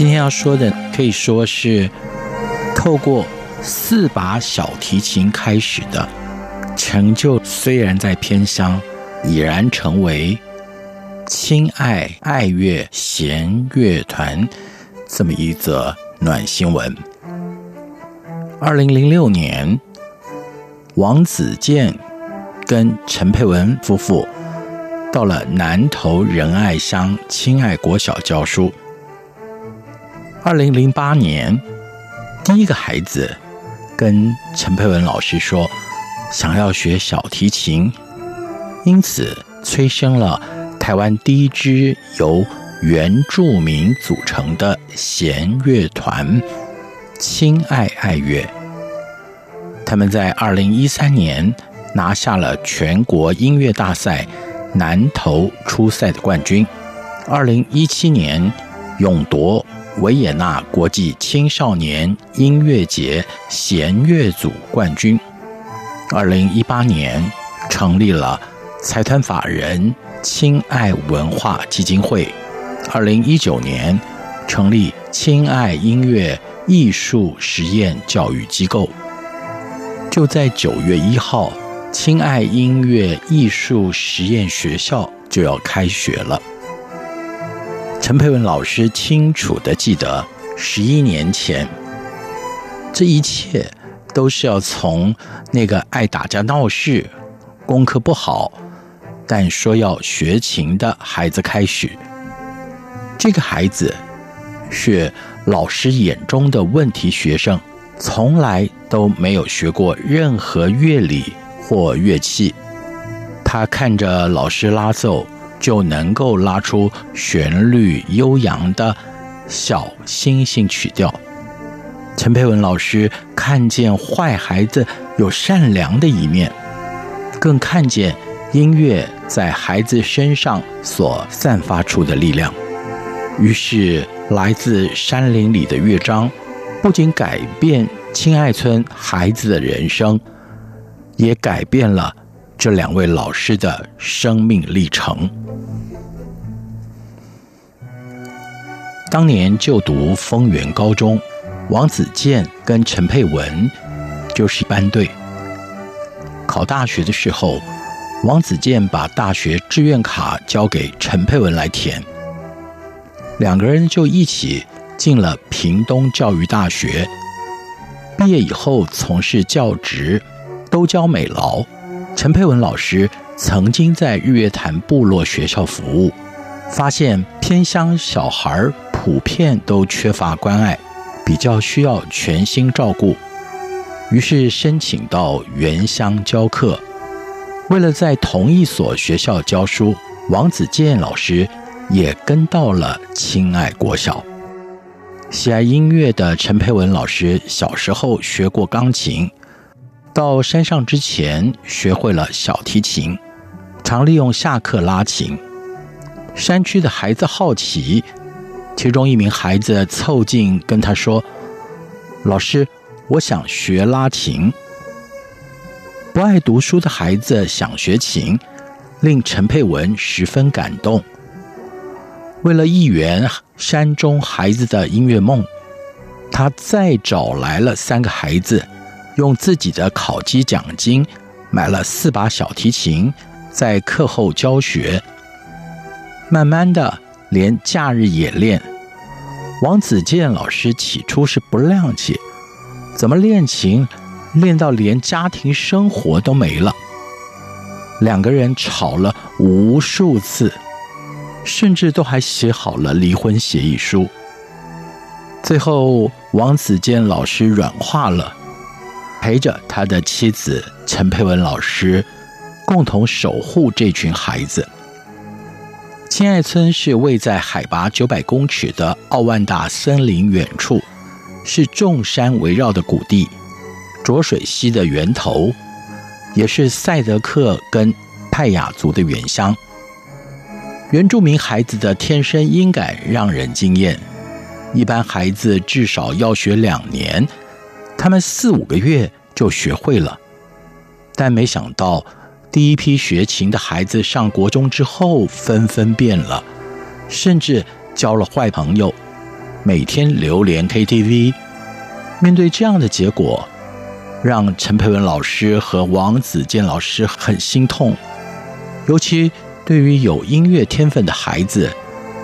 今天要说的可以说是透过四把小提琴开始的成就，虽然在偏乡，已然成为亲爱爱乐弦乐团这么一则暖新闻。二零零六年，王子健跟陈佩文夫妇到了南投仁爱乡亲爱国小教书。二零零八年，第一个孩子跟陈佩文老师说，想要学小提琴，因此催生了台湾第一支由原住民组成的弦乐团——亲爱爱乐。他们在二零一三年拿下了全国音乐大赛南投初赛的冠军，二零一七年勇夺。维也纳国际青少年音乐节弦乐组冠军。二零一八年成立了财团法人亲爱文化基金会。二零一九年成立亲爱音乐艺术实验教育机构。就在九月一号，亲爱音乐艺术实验学校就要开学了。陈佩文老师清楚地记得，十一年前，这一切都是要从那个爱打架闹事、功课不好，但说要学琴的孩子开始。这个孩子是老师眼中的问题学生，从来都没有学过任何乐理或乐器。他看着老师拉奏。就能够拉出旋律悠扬的小星星曲调。陈佩文老师看见坏孩子有善良的一面，更看见音乐在孩子身上所散发出的力量。于是，来自山林里的乐章不仅改变亲爱村孩子的人生，也改变了这两位老师的生命历程。当年就读丰原高中，王子健跟陈佩文就是一班队。考大学的时候，王子健把大学志愿卡交给陈佩文来填，两个人就一起进了屏东教育大学。毕业以后从事教职，都教美劳。陈佩文老师曾经在日月潭部落学校服务，发现偏乡小孩普遍都缺乏关爱，比较需要全心照顾，于是申请到原乡教课。为了在同一所学校教书，王子健老师也跟到了亲爱国小。喜爱音乐的陈佩文老师小时候学过钢琴，到山上之前学会了小提琴，常利用下课拉琴。山区的孩子好奇。其中一名孩子凑近跟他说：“老师，我想学拉琴。”不爱读书的孩子想学琴，令陈佩文十分感动。为了一圆山中孩子的音乐梦，他再找来了三个孩子，用自己的考绩奖金买了四把小提琴，在课后教学。慢慢的，连假日也练。王子健老师起初是不谅解，怎么练琴练到连家庭生活都没了？两个人吵了无数次，甚至都还写好了离婚协议书。最后，王子健老师软化了，陪着他的妻子陈佩文老师，共同守护这群孩子。亲爱村是位在海拔九百公尺的奥万大森林远处，是众山围绕的谷地，浊水溪的源头，也是赛德克跟泰雅族的原乡。原住民孩子的天生音感让人惊艳，一般孩子至少要学两年，他们四五个月就学会了，但没想到。第一批学琴的孩子上国中之后，纷纷变了，甚至交了坏朋友，每天流连 KTV。面对这样的结果，让陈佩文老师和王子健老师很心痛。尤其对于有音乐天分的孩子，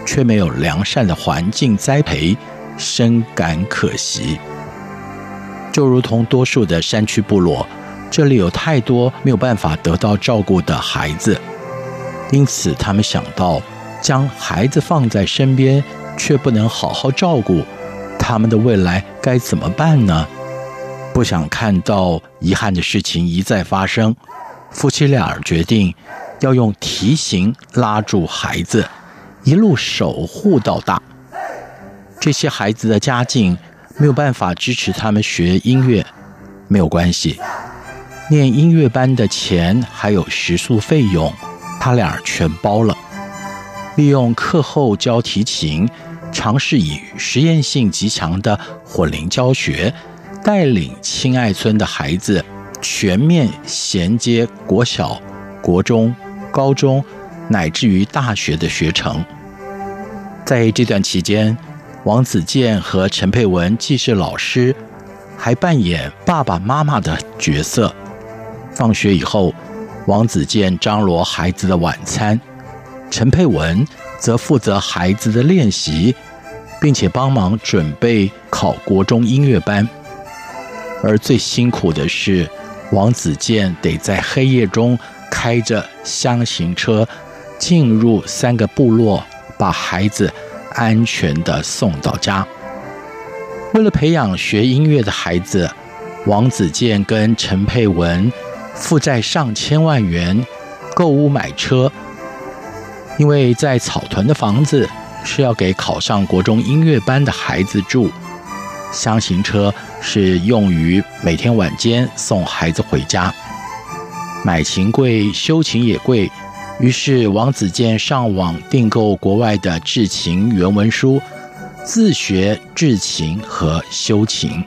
却没有良善的环境栽培，深感可惜。就如同多数的山区部落。这里有太多没有办法得到照顾的孩子，因此他们想到将孩子放在身边，却不能好好照顾，他们的未来该怎么办呢？不想看到遗憾的事情一再发生，夫妻俩决定要用提醒拉住孩子，一路守护到大。这些孩子的家境没有办法支持他们学音乐，没有关系。念音乐班的钱还有食宿费用，他俩全包了。利用课后教提琴，尝试以实验性极强的混龄教学，带领亲爱村的孩子全面衔接国小、国中、高中，乃至于大学的学程。在这段期间，王子健和陈佩文既是老师，还扮演爸爸妈妈的角色。放学以后，王子健张罗孩子的晚餐，陈佩文则负责孩子的练习，并且帮忙准备考国中音乐班。而最辛苦的是，王子健得在黑夜中开着箱型车进入三个部落，把孩子安全的送到家。为了培养学音乐的孩子，王子健跟陈佩文。负债上千万元，购屋买车，因为在草屯的房子是要给考上国中音乐班的孩子住，厢型车是用于每天晚间送孩子回家。买琴贵，修琴也贵，于是王子健上网订购国外的制琴原文书，自学制琴和修琴。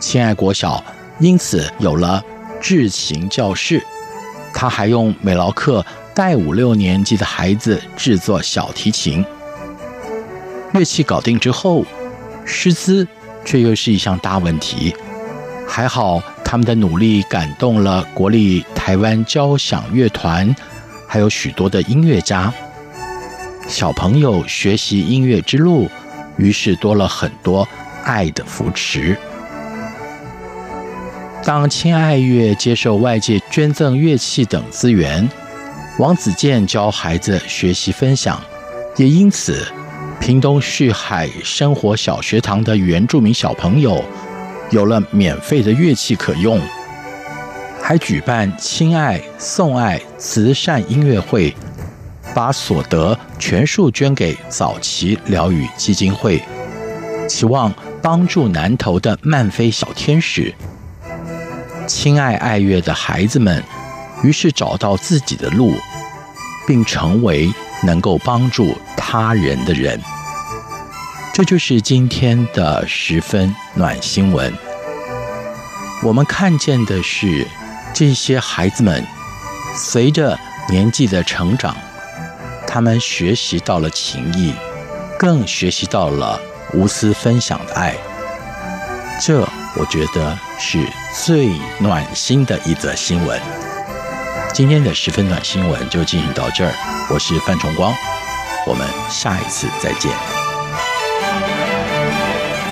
亲爱国小因此有了。制琴教室，他还用美劳课带五六年级的孩子制作小提琴。乐器搞定之后，师资却又是一项大问题。还好他们的努力感动了国立台湾交响乐团，还有许多的音乐家。小朋友学习音乐之路，于是多了很多爱的扶持。当亲爱乐接受外界捐赠乐器等资源，王子健教孩子学习分享，也因此，屏东旭海生活小学堂的原住民小朋友有了免费的乐器可用，还举办亲爱送爱慈善音乐会，把所得全数捐给早期疗愈基金会，期望帮助南投的曼菲小天使。亲爱爱乐的孩子们，于是找到自己的路，并成为能够帮助他人的人。这就是今天的十分暖新闻。我们看见的是这些孩子们随着年纪的成长，他们学习到了情谊，更学习到了无私分享的爱。这。我觉得是最暖心的一则新闻。今天的十分暖新闻就进行到这儿，我是范崇光，我们下一次再见。